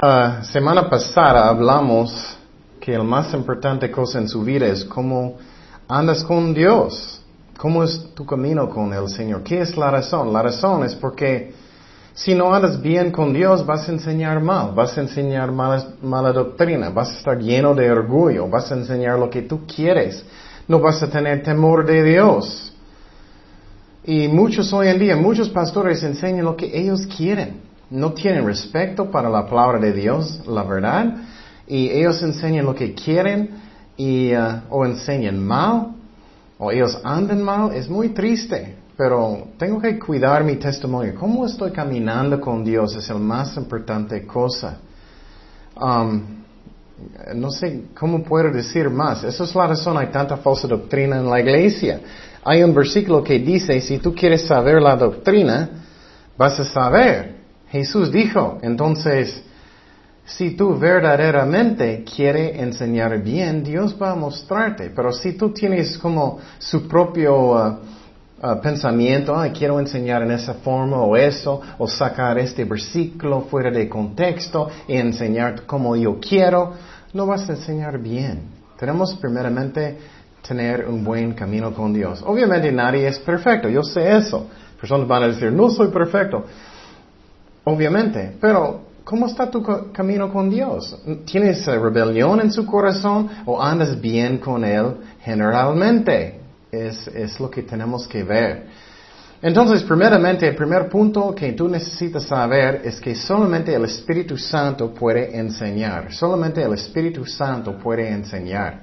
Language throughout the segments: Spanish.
Uh, semana pasada hablamos que la más importante cosa en su vida es cómo andas con Dios, cómo es tu camino con el Señor. ¿Qué es la razón? La razón es porque si no andas bien con Dios vas a enseñar mal, vas a enseñar mala, mala doctrina, vas a estar lleno de orgullo, vas a enseñar lo que tú quieres, no vas a tener temor de Dios. Y muchos hoy en día, muchos pastores enseñan lo que ellos quieren no tienen respeto para la palabra de Dios, la verdad, y ellos enseñan lo que quieren y, uh, o enseñan mal, o ellos andan mal, es muy triste, pero tengo que cuidar mi testimonio. ¿Cómo estoy caminando con Dios? Es la más importante cosa. Um, no sé cómo puedo decir más. Esa es la razón, hay tanta falsa doctrina en la iglesia. Hay un versículo que dice, si tú quieres saber la doctrina, vas a saber. Jesús dijo, entonces, si tú verdaderamente quieres enseñar bien, Dios va a mostrarte. Pero si tú tienes como su propio uh, uh, pensamiento, quiero enseñar en esa forma o eso, o sacar este versículo fuera de contexto y enseñar como yo quiero, no vas a enseñar bien. Tenemos primeramente tener un buen camino con Dios. Obviamente nadie es perfecto, yo sé eso. Personas van a decir, no soy perfecto. Obviamente, pero ¿cómo está tu camino con Dios? ¿Tienes rebelión en su corazón o andas bien con Él generalmente? Es, lo que tenemos que ver. Entonces, primeramente, el primer punto que tú necesitas saber es que solamente el Espíritu Santo puede enseñar. Solamente el Espíritu Santo puede enseñar.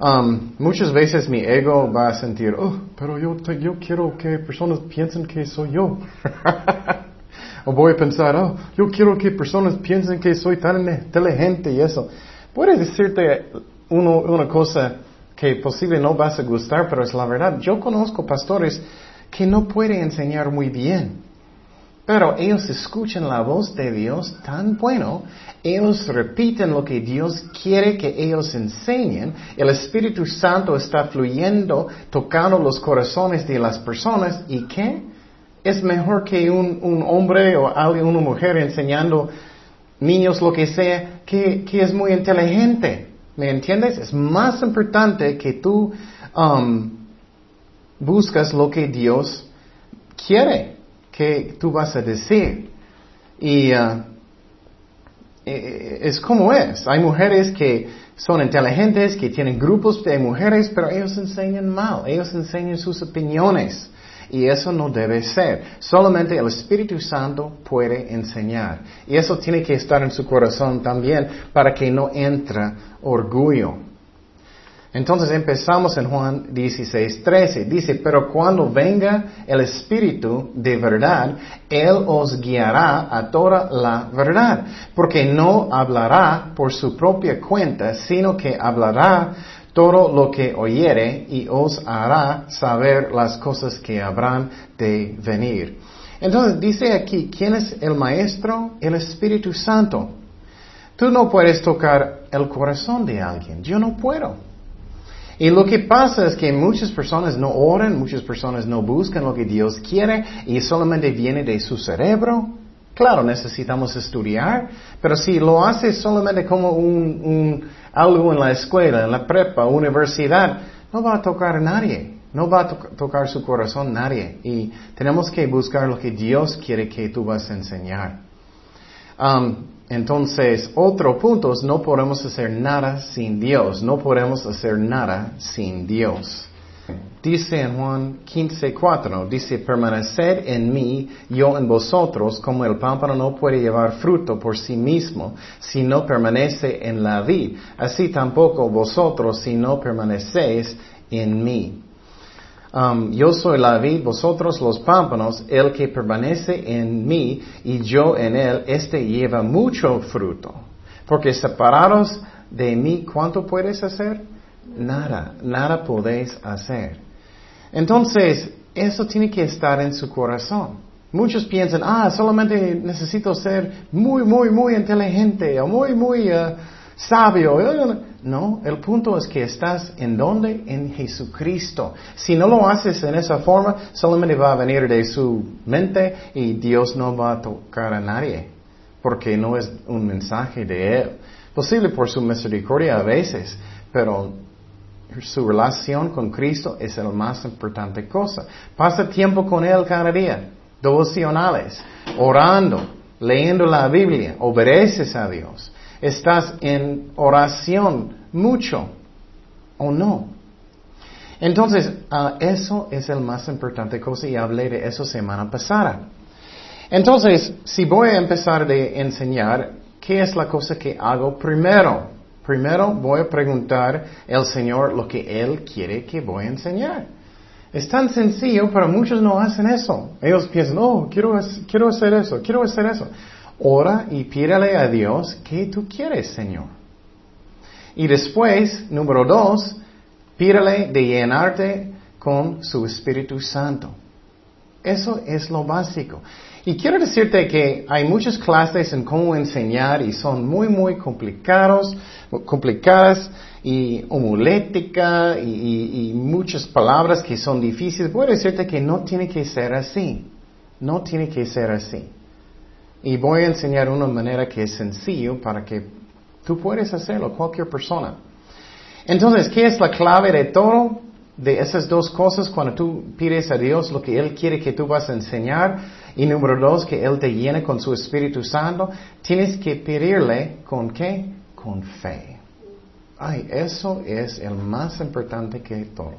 Um, muchas veces mi ego va a sentir, oh, pero yo, yo quiero que personas piensen que soy yo. O voy a pensar, oh, yo quiero que personas piensen que soy tan inteligente y eso. Puede decirte una cosa que posible no vas a gustar, pero es la verdad. Yo conozco pastores que no pueden enseñar muy bien. Pero ellos escuchan la voz de Dios tan bueno, ellos repiten lo que Dios quiere que ellos enseñen, el Espíritu Santo está fluyendo, tocando los corazones de las personas y ¿qué? Es mejor que un, hombre o alguien, una mujer enseñando niños lo que sea, que, es muy inteligente. ¿Me entiendes? Es más importante que tú um, buscas lo que Dios quiere que tú vas a decir. Y uh, e, e, es como es. Hay mujeres que son inteligentes, que tienen grupos de mujeres, pero ellos enseñan mal. Ellos enseñan sus opiniones. Y eso no debe ser. Solamente el Espíritu Santo puede enseñar. Y eso tiene que estar en su corazón también para que no entre orgullo. Entonces empezamos en Juan 16, 13. Dice, pero cuando venga el Espíritu de verdad, Él os guiará a toda la verdad, porque no hablará por su propia cuenta, sino que hablará todo lo que oyere y os hará saber las cosas que habrán de venir. Entonces dice aquí, ¿quién es el maestro? El Espíritu Santo. Tú no puedes tocar el corazón de alguien, yo no puedo. Y lo que pasa es que muchas personas no oran, muchas personas no buscan lo que Dios quiere y solamente viene de su cerebro. Claro, necesitamos estudiar, pero si lo haces solamente como un algo en la escuela, en la prepa, universidad, no va a tocar a nadie. No va a tocar su corazón nadie. Y tenemos que buscar lo que Dios quiere que tú vas a enseñar. Um, entonces, otro punto es no podemos hacer nada sin Dios. No podemos hacer nada sin Dios. Dice en Juan 15:4, dice, permaneced en mí, yo en vosotros, como el pámpano no puede llevar fruto por sí mismo si no permanece en la vid, así tampoco vosotros si no permanecéis en mí. Um, yo soy la vid, vosotros los pámpanos, el que permanece en mí y yo en él, este lleva mucho fruto. Porque separados de mí, ¿cuánto puedes hacer? Nada, nada podéis hacer. Entonces, eso tiene que estar en su corazón. Muchos piensan, ah, solamente necesito ser muy, muy, muy inteligente o muy, muy uh, sabio. No, el punto es que estás en donde? En Jesucristo. Si no lo haces en esa forma, solamente va a venir de su mente y Dios no va a tocar a nadie. porque no es un mensaje de Él. Posible por su misericordia a veces, pero su relación con Cristo es la más importante cosa. Pasa tiempo con Él cada día, devocionales, orando, leyendo la Biblia, obedeces a Dios. Estás en oración mucho o no. Entonces, ah, eso es el más importante cosa y hablé de eso semana pasada. Entonces, si voy a empezar de enseñar, ¿qué es la cosa que hago primero? Primero voy a preguntar al Señor lo que Él quiere que voy a enseñar. Es tan sencillo, pero muchos no hacen eso. Ellos piensan, oh, quiero, quiero hacer eso, quiero hacer eso. Ora y pídale a Dios qué tú quieres, Señor. Y después, número dos, pídale de llenarte con su Espíritu Santo. Eso es lo básico. Y quiero decirte que hay muchas clases en cómo enseñar y son muy, muy complicados, complicadas y homulética y, y, muchas palabras que son difíciles. Voy a decirte que no tiene que ser así. No tiene que ser así. Y voy a enseñar una manera que es sencillo para que tú puedas hacerlo, cualquier persona. Entonces, ¿qué es la clave de todo? De esas dos cosas, cuando tú pides a Dios lo que Él quiere que tú vas a enseñar, y número dos, que Él te llene con su Espíritu Santo, tienes que pedirle con qué? Con fe. Ay, eso es el más importante que todo.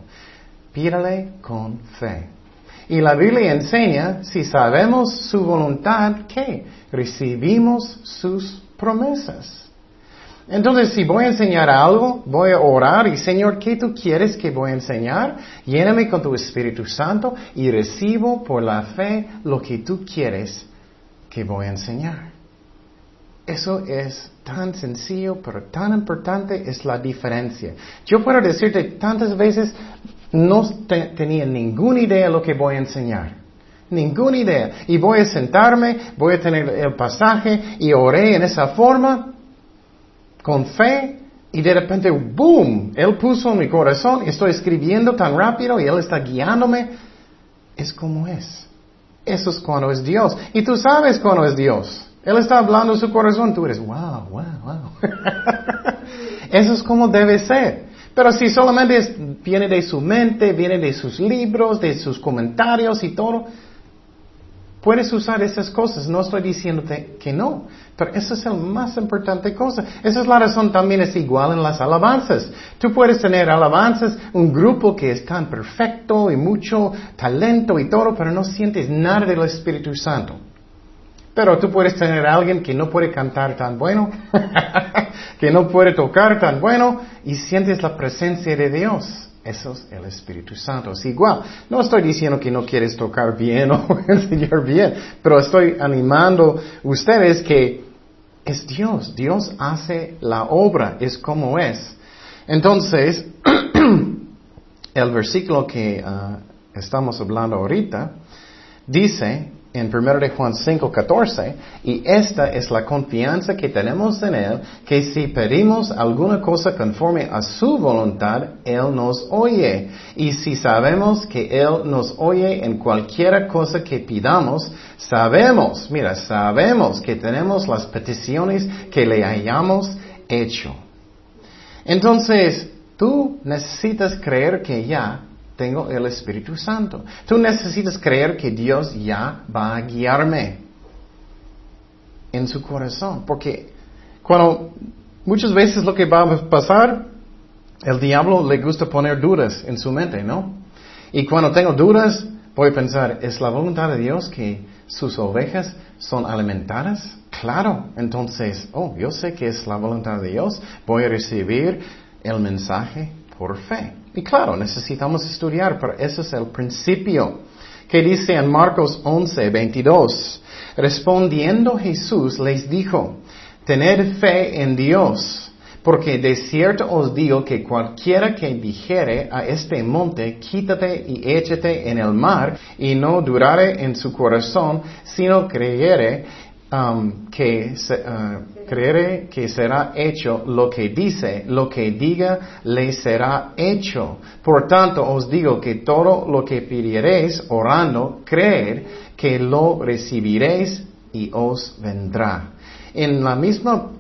Pídale con fe. Y la Biblia enseña, si sabemos su voluntad, ¿qué? Recibimos sus promesas. Entonces, si voy a enseñar algo, voy a orar y Señor, ¿qué tú quieres que voy a enseñar? Lléname con tu Espíritu Santo y recibo por la fe lo que tú quieres que voy a enseñar. Eso es tan sencillo, pero tan importante es la diferencia. Yo puedo decirte tantas veces, no tenía ninguna idea de lo que voy a enseñar. Ninguna idea. Y voy a sentarme, voy a tener el pasaje y oré en esa forma con fe y de repente, boom, Él puso en mi corazón, estoy escribiendo tan rápido y Él está guiándome. Es como es. Eso es cuando es Dios. Y tú sabes cuando es Dios. Él está hablando en su corazón, tú eres, wow, wow, wow. Eso es como debe ser. Pero si solamente viene de su mente, viene de sus libros, de sus comentarios y todo, Puedes usar esas cosas, no estoy diciéndote que no, pero esa es la más importante cosa. Esa es la razón también es igual en las alabanzas. Tú puedes tener alabanzas, un grupo que es tan perfecto y mucho talento y todo, pero no sientes nada del Espíritu Santo. Pero tú puedes tener a alguien que no puede cantar tan bueno, que no puede tocar tan bueno y sientes la presencia de Dios. Eso es el Espíritu Santo. Es igual. No estoy diciendo que no quieres tocar bien o enseñar bien, pero estoy animando ustedes que es Dios. Dios hace la obra, es como es. Entonces, el versículo que ah, estamos hablando ahorita dice, en 1 de Juan 5, 14, y esta es la confianza que tenemos en Él, que si pedimos alguna cosa conforme a su voluntad, Él nos oye. Y si sabemos que Él nos oye en cualquiera cosa que pidamos, sabemos, mira, sabemos que tenemos las peticiones que le hayamos hecho. Entonces, tú necesitas creer que ya tengo el Espíritu Santo. Tú necesitas creer que Dios ya va a guiarme en su corazón. Porque cuando muchas veces lo que va a pasar, el diablo le gusta poner dudas en su mente, ¿no? Y cuando tengo dudas, voy a pensar, ¿es la voluntad de Dios que sus ovejas son alimentadas? Claro, entonces, oh, yo sé que es la voluntad de Dios, voy a recibir el mensaje por fe. Y claro, necesitamos estudiar, pero ese es el principio. Que dice en Marcos 11, 22, respondiendo Jesús les dijo, tened fe en Dios, porque de cierto os digo que cualquiera que dijere a este monte, quítate y échate en el mar, y no durare en su corazón, sino creyere Um, que uh, creere que será hecho lo que dice, lo que diga le será hecho. Por tanto, os digo que todo lo que pidiereis orando, creer que lo recibiréis y os vendrá. En la misma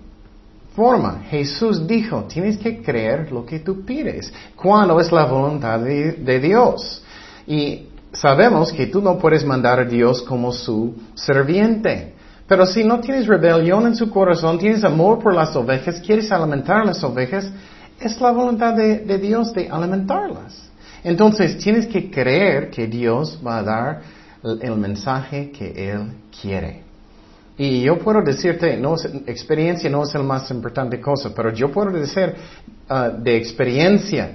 forma, Jesús dijo, tienes que creer lo que tú pides, cuando es la voluntad de, Dios. Y sabemos que tú no puedes mandar a Dios como su serviente. Pero si no tienes rebelión en su corazón, tienes amor por las ovejas, quieres alimentar las ovejas, es la voluntad de Dios de alimentarlas. Entonces tienes que creer que Dios va a dar el mensaje que Él quiere. Y yo puedo decirte, no experiencia no es la más importante cosa, pero yo puedo decir ah, de experiencia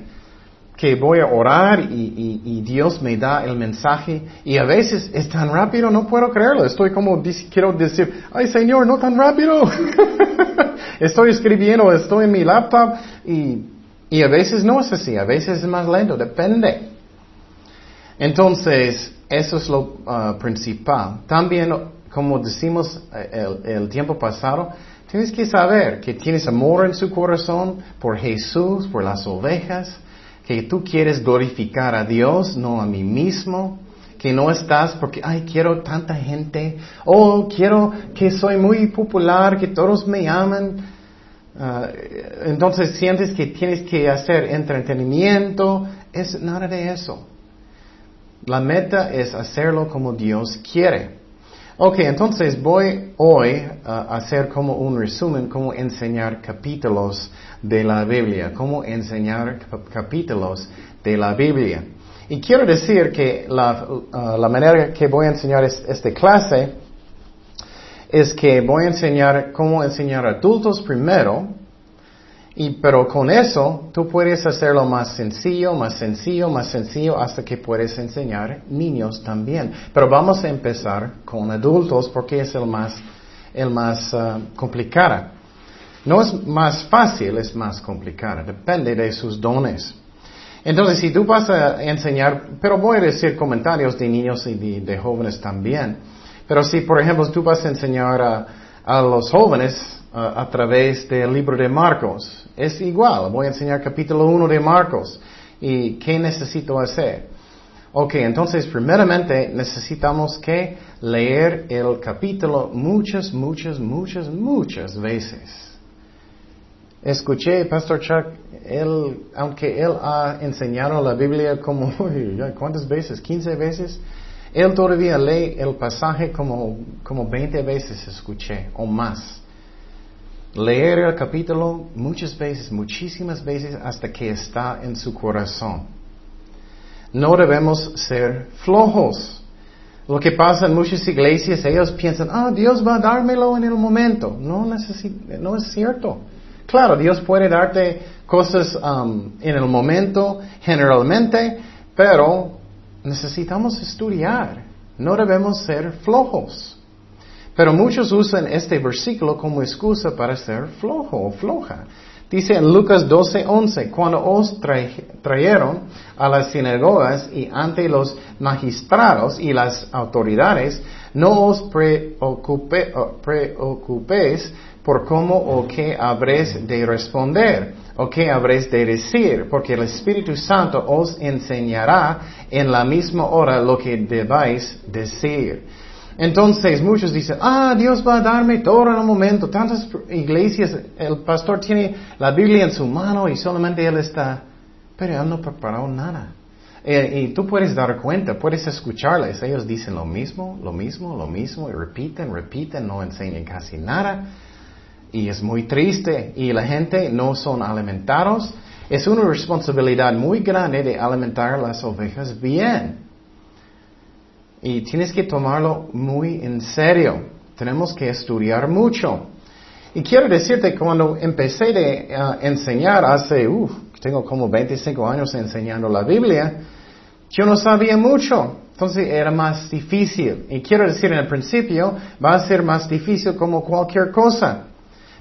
que voy a orar y, Dios me da el mensaje y a veces es tan rápido, no puedo creerlo. Estoy como, quiero decir, ay Señor, no tan rápido. estoy escribiendo, estoy en mi laptop y, y a veces no es así, a veces es más lento, depende. Entonces, eso es lo ah, principal. También, como decimos eh, el, tiempo pasado, tienes que saber que tienes amor en su corazón por Jesús, por las ovejas, que tú quieres glorificar a Dios, no a mí mismo, que no estás porque, ay, quiero tanta gente, o quiero que soy muy popular, que todos me aman. Ah, entonces sientes que tienes que hacer entretenimiento, es nada de eso. La meta es hacerlo como Dios quiere. Ok, entonces voy hoy a hacer como un resumen, cómo enseñar capítulos de la Biblia, cómo enseñar capítulos de la Biblia. Y quiero decir que la, uh, la manera que voy a enseñar esta clase es que voy a enseñar cómo enseñar adultos primero, y, pero con eso tú puedes hacerlo más sencillo, más sencillo, más sencillo hasta que puedes enseñar niños también. Pero vamos a empezar con adultos porque es el más, el más uh, complicado. No es más fácil, es más complicado. Depende de sus dones. Entonces, si tú vas a enseñar, pero voy a decir comentarios de niños y de, jóvenes también. Pero si, por ejemplo, tú vas a enseñar a, a los jóvenes, a través del libro de Marcos. Es igual, voy a enseñar capítulo 1 de Marcos. ¿Y qué necesito hacer? Ok, entonces primeramente necesitamos que leer el capítulo muchas, muchas, muchas, muchas veces. Escuché, Pastor Chuck, él, aunque él ha enseñado la Biblia como, ¿cuántas veces? ¿15 veces? Él todavía lee el pasaje como, como 20 veces escuché o más leer el capítulo muchas veces, muchísimas veces, hasta que está en su corazón. No debemos ser flojos. Lo que pasa en muchas iglesias, ellos piensan, ah, Dios va a dármelo en el momento. No, no es cierto. Claro, Dios puede darte cosas um, en el momento, generalmente, pero necesitamos estudiar. No debemos ser flojos. Pero muchos usan este versículo como excusa para ser flojo o floja. Dice en Lucas 12, 11, cuando os trajeron a las sinagogas y ante los magistrados y las autoridades, no os preocupéis por cómo o qué habréis de responder o qué habréis de decir, porque el Espíritu Santo os enseñará en la misma hora lo que debáis decir. Entonces muchos dicen, ah, Dios va a darme todo en un momento. Tantas iglesias, el pastor tiene la Biblia en su mano y solamente él está, pero él no preparó nada. Eh, y tú puedes dar cuenta, puedes escucharles. Ellos dicen lo mismo, lo mismo, lo mismo, y repiten, repiten, no enseñan casi nada. Y es muy triste. Y la gente no son alimentados. Es una responsabilidad muy grande de alimentar las ovejas bien. Y tienes que tomarlo muy en serio. Tenemos que estudiar mucho. Y quiero decirte, cuando empecé a uh, enseñar hace, uff, tengo como 25 años enseñando la Biblia, yo no sabía mucho. Entonces era más difícil. Y quiero decir, en el principio va a ser más difícil como cualquier cosa.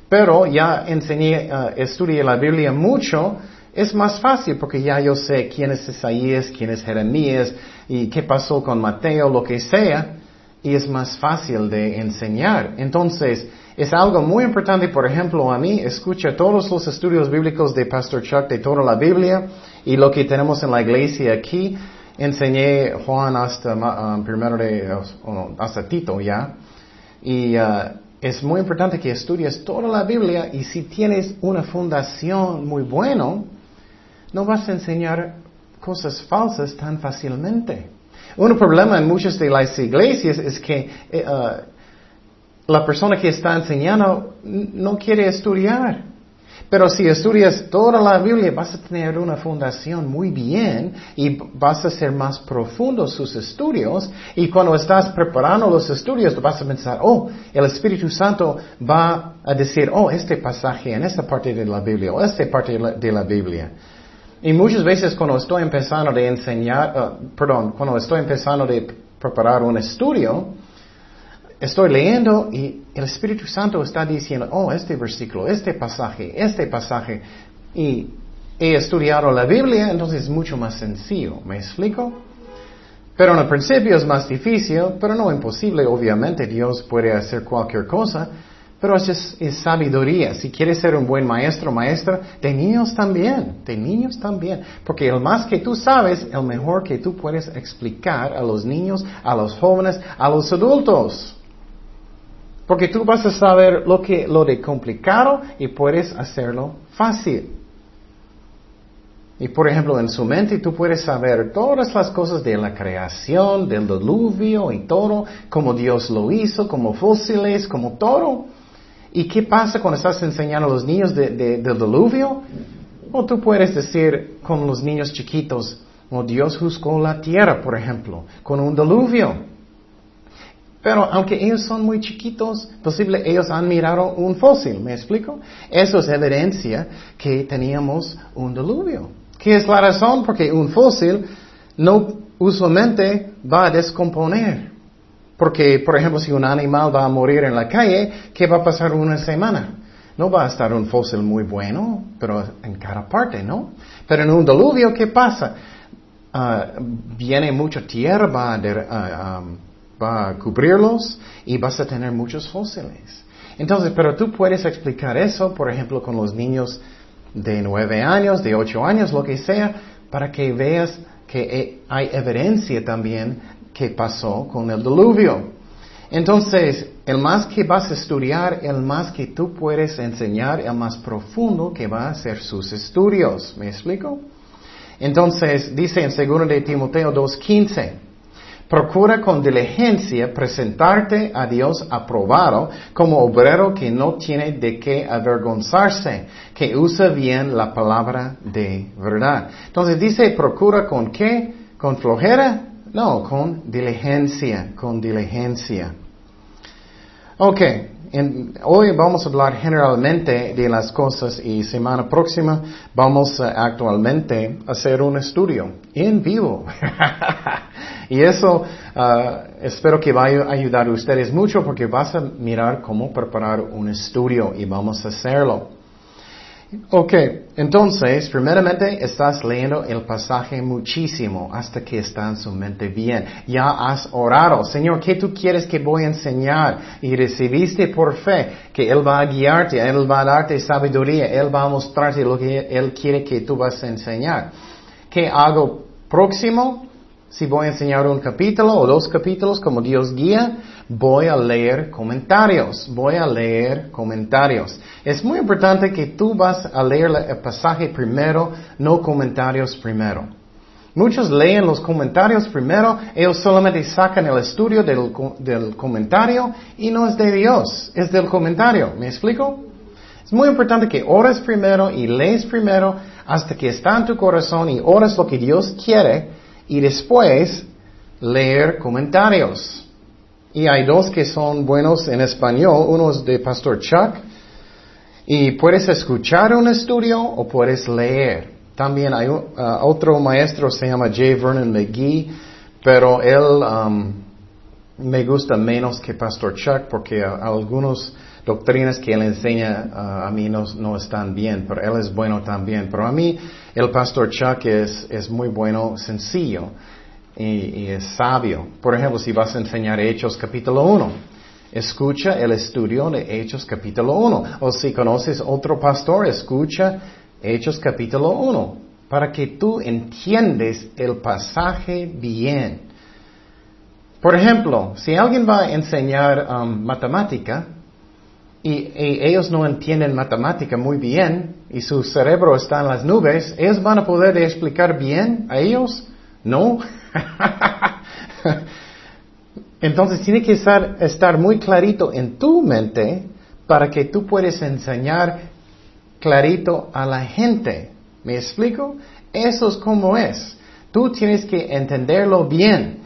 Pero ya enseñé, uh, estudié la Biblia mucho, es más fácil porque ya yo sé quién es Isaías, quién es Jeremías y qué pasó con Mateo, lo que sea, y es más fácil de enseñar. Entonces, es algo muy importante, por ejemplo, a mí, escucha todos los estudios bíblicos de Pastor Chuck de toda la Biblia y lo que tenemos en la iglesia aquí. Enseñé Juan hasta, um, primero de, hasta Tito ya. Y uh, es muy importante que estudies toda la Biblia y si tienes una fundación muy buena, no vas a enseñar cosas falsas tan fácilmente. Un problema en muchas de las iglesias es que eh, uh, la persona que está enseñando no quiere estudiar. Pero si estudias toda la Biblia vas a tener una fundación muy bien y vas a ser más profundo sus estudios y cuando estás preparando los estudios vas a pensar, oh, el Espíritu Santo va a decir, oh, este pasaje en esta parte de la Biblia o esta parte de la, Biblia. Y muchas veces cuando estoy empezando de enseñar, uh, perdón, cuando estoy empezando de preparar un estudio, estoy leyendo y el Espíritu Santo está diciendo, oh, este versículo, este pasaje, este pasaje, y he estudiado la Biblia, entonces es mucho más sencillo. ¿Me explico? Pero en el principio es más difícil, pero no imposible. Obviamente Dios puede hacer cualquier cosa, pero es, sabiduría. Si quieres ser un buen maestro, maestra, de niños también, de niños también. Porque el más que tú sabes, el mejor que tú puedes explicar a los niños, a los jóvenes, a los adultos. Porque tú vas a saber lo que lo de complicado y puedes hacerlo fácil. Y por ejemplo, en su mente tú puedes saber todas las cosas de la creación, del diluvio y todo, como Dios lo hizo, como fósiles, como todo. ¿Y qué pasa cuando estás enseñando a los niños de, del diluvio? O tú puedes decir con los niños chiquitos, o Dios juzgó la tierra, por ejemplo, con un diluvio. Pero aunque ellos son muy chiquitos, posible ellos han mirado un fósil, ¿me explico? Eso es evidencia que teníamos un diluvio. ¿Qué es la razón? Porque un fósil no usualmente va a descomponer. Porque, por ejemplo, si un animal va a morir en la calle, ¿qué va a pasar una semana? No va a estar un fósil muy bueno, pero en cada parte, ¿no? Pero en un diluvio, ¿qué pasa? Ah, viene mucha tierra, va a... Ah, va a cubrirlos y vas a tener muchos fósiles. Entonces, pero tú puedes explicar eso, por ejemplo, con los niños de nueve años, de ocho años, lo que sea, para que veas que hay evidencia también que pasó con el diluvio. Entonces, el más que vas a estudiar, el más que tú puedes enseñar, el más profundo que va a ser sus estudios. ¿Me explico? Entonces, dice en 2 de Timoteo 2.15, Procura con diligencia presentarte a Dios aprobado como obrero que no tiene de qué avergonzarse, que usa bien la palabra de verdad. Entonces dice, procura con qué? ¿Con flojera? No, con diligencia, con diligencia. Ok, hoy vamos a hablar generalmente de las cosas y semana próxima vamos a actualmente hacer un estudio en vivo. y eso ah, espero que vaya a ayudar a ustedes mucho porque vas a mirar cómo preparar un estudio y vamos a hacerlo. Ok, entonces, primeramente estás leyendo el pasaje muchísimo hasta que está en su mente bien. Ya has orado, Señor, ¿qué tú quieres que voy a enseñar? Y recibiste por fe que Él va a guiarte, Él va a darte sabiduría, Él va a mostrarte lo que Él quiere que tú vas a enseñar. ¿Qué hago próximo? Si voy a enseñar un capítulo o dos capítulos como Dios guía, voy a leer comentarios, voy a leer comentarios. Es muy importante que tú vas a leer el pasaje primero, no comentarios primero. Muchos leen los comentarios primero, ellos solamente sacan el estudio del, del comentario y no es de Dios, es del comentario. ¿Me explico? Es muy importante que ores primero y lees primero hasta que está en tu corazón y ores lo que Dios quiere y después leer comentarios. Y hay dos que son buenos en español, uno es de Pastor Chuck, y puedes escuchar un estudio o puedes leer. También hay uh, otro maestro, se llama J. Vernon McGee, pero él me gusta menos que Pastor Chuck porque algunas doctrinas que él enseña uh, a mí no, no, están bien, pero él es bueno también. Pero a mí el Pastor Chuck es, es muy bueno, sencillo y, es sabio. Por ejemplo, si vas a enseñar Hechos capítulo 1, escucha el estudio de Hechos capítulo 1. O si conoces otro pastor, escucha Hechos capítulo 1, para que tú entiendes el pasaje bien. Por ejemplo, si alguien va a enseñar um, matemática, y, ellos no entienden matemática muy bien y su cerebro está en las nubes, ¿ellos van a poder explicar bien a ellos? No. Entonces tiene que estar, estar muy clarito en tu mente para que tú puedas enseñar clarito a la gente. ¿Me explico? Eso es como es. Tú tienes que entenderlo bien.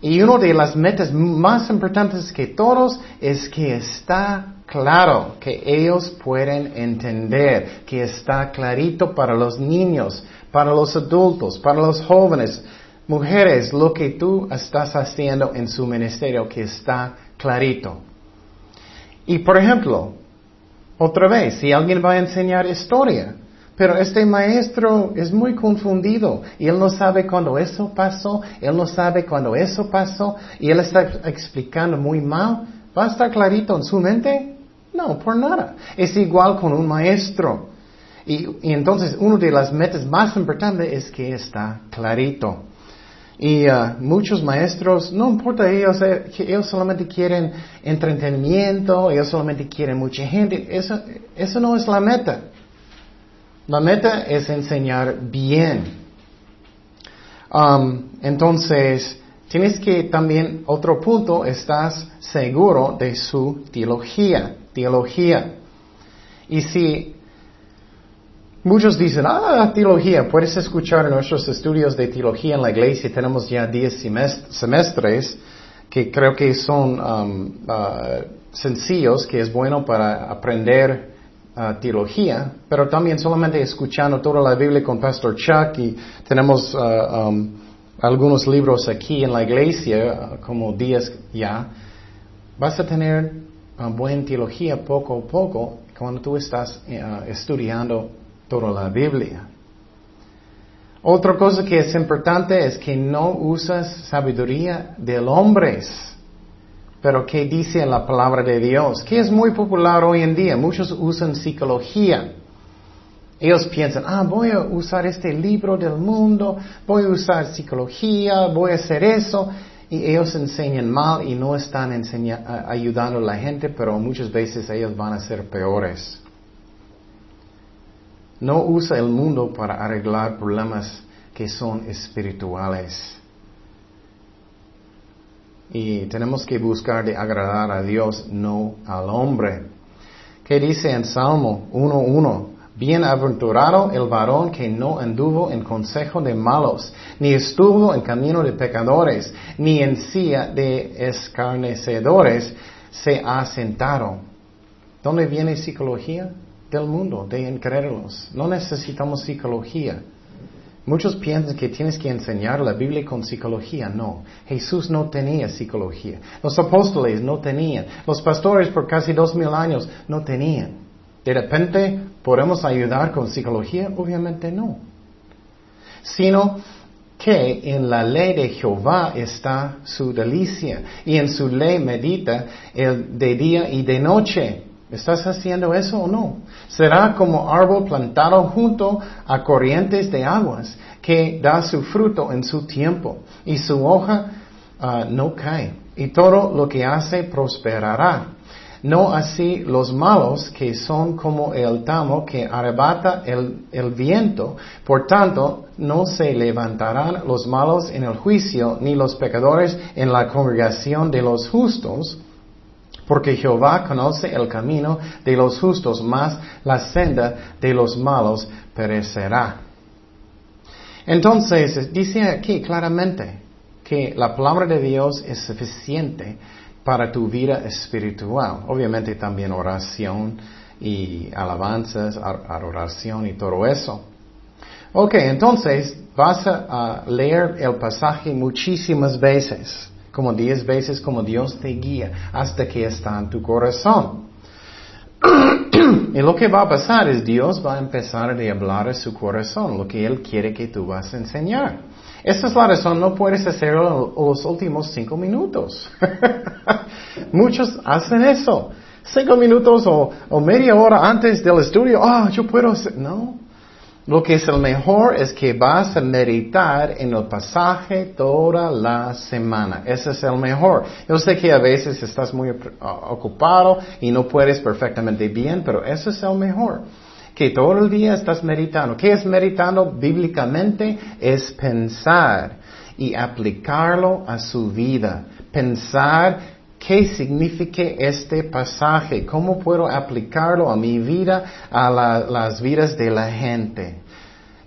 Y una de las metas más importantes que todos es que está claro, que ellos pueden entender, que está clarito para los niños, para los adultos, para los jóvenes, mujeres, lo que tú estás haciendo en su ministerio, que está clarito. Y por ejemplo, otra vez, si alguien va a enseñar historia, pero este maestro es muy confundido y él no sabe cuándo eso pasó, él no sabe cuándo eso pasó y él está explicando muy mal. ¿Va a estar clarito en su mente? No, por nada. Es igual con un maestro. Y, entonces una de las metas más importantes es que está clarito. Y uh, muchos maestros, no importa ellos, eh, ellos solamente quieren entretenimiento, ellos solamente quieren mucha gente. Eso, eso no es la meta. La meta es enseñar bien. Um, entonces, tienes que también, otro punto, estás seguro de su teología. Teología. Y si muchos dicen, ah, teología, puedes escuchar nuestros estudios de teología en la iglesia, tenemos ya 10 semestres que creo que son um, uh, sencillos, que es bueno para aprender teología, pero también solamente escuchando toda la Biblia con Pastor Chuck y tenemos uh, um, algunos libros aquí en la iglesia, uh, como 10 ya, vas a tener uh, buena teología poco a poco cuando tú estás estudiando toda la Biblia. Otra cosa que es importante es que no usas sabiduría del hombres. Pero ¿qué dice la palabra de Dios? Que es muy popular hoy en día. Muchos usan psicología. Ellos piensan, ah, voy a usar este libro del mundo, voy a usar psicología, voy a hacer eso. Y ellos enseñan mal y no están ayudando a la gente, pero muchas veces ellos van a ser peores. No usa el mundo para arreglar problemas que son espirituales. Y tenemos que buscar de agradar a Dios, no al hombre. ¿Qué dice en Salmo 1.1? Bienaventurado el varón que no anduvo en consejo de malos, ni estuvo en camino de pecadores, ni en silla de escarnecedores se ha sentado. ¿Dónde viene psicología? Del mundo, de incrédulos. No necesitamos psicología. Muchos piensan que tienes que enseñar la Biblia con psicología. No, Jesús no tenía psicología. Los apóstoles no tenían. Los pastores por casi dos mil años no tenían. De repente, ¿podemos ayudar con psicología? Obviamente no. Sino que en la ley de Jehová está su delicia y en su ley medita el de día y de noche. ¿Estás haciendo eso o no? Será como árbol plantado junto a corrientes de aguas, que da su fruto en su tiempo, y su hoja ah, no cae, y todo lo que hace prosperará. No así los malos, que son como el tamo que arrebata el, el viento. Por tanto, no se levantarán los malos en el juicio, ni los pecadores en la congregación de los justos porque Jehová conoce el camino de los justos, mas la senda de los malos perecerá. Entonces, dice aquí claramente que la palabra de Dios es suficiente para tu vida espiritual. Obviamente también oración y alabanzas, adoración y todo eso. Ok, entonces vas a leer el pasaje muchísimas veces como diez veces como Dios te guía hasta que está en tu corazón. y lo que va a pasar es Dios va a empezar a hablar a su corazón, lo que Él quiere que tú vas a enseñar. Esa es la razón, no puedes hacerlo los últimos cinco minutos. Muchos hacen eso. Cinco minutos o, media hora antes del estudio, ah, yo puedo hacer. No. Lo que es el mejor es que vas a meditar en el pasaje toda la semana. Ese es el mejor. Yo sé que a veces estás muy ocupado y no puedes perfectamente bien, pero eso es el mejor. Que todo el día estás meditando. ¿Qué es meditando bíblicamente? Es pensar y aplicarlo a su vida. Pensar ¿Qué significa este pasaje? ¿Cómo puedo aplicarlo a mi vida, a las vidas de la gente?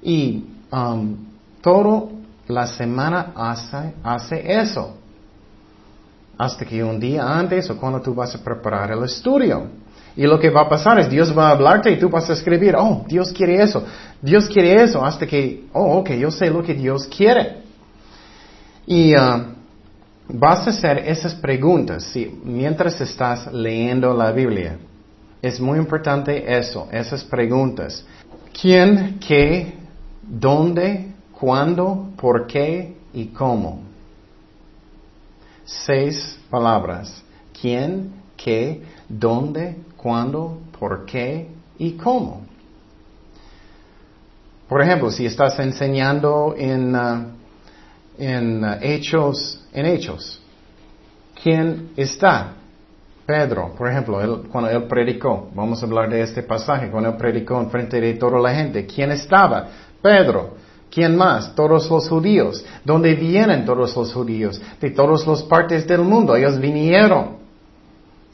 Y um, todo la semana hace eso. Hasta que un día antes o cuando tú vas a preparar el estudio. Y lo que va a pasar es Dios va a hablarte y tú vas a escribir, oh, Dios quiere eso, Dios quiere eso, hasta que, oh, ok, yo sé lo que Dios quiere. Y uh, vas a hacer esas preguntas mientras estás leyendo la Biblia. Es muy importante eso, esas preguntas. ¿Quién, qué, dónde, cuándo, por qué y cómo? Seis palabras. ¿Quién, qué, dónde, cuándo, por qué y cómo? Por ejemplo, si estás enseñando en, uh, en uh, hechos en Hechos. ¿Quién está? Pedro, por ejemplo, cuando él predicó, vamos a hablar de este pasaje, cuando él predicó en frente de toda la gente, ¿quién estaba? Pedro. ¿Quién más? Todos los judíos. ¿Dónde vienen todos los judíos? De todas las partes del mundo. Ellos vinieron.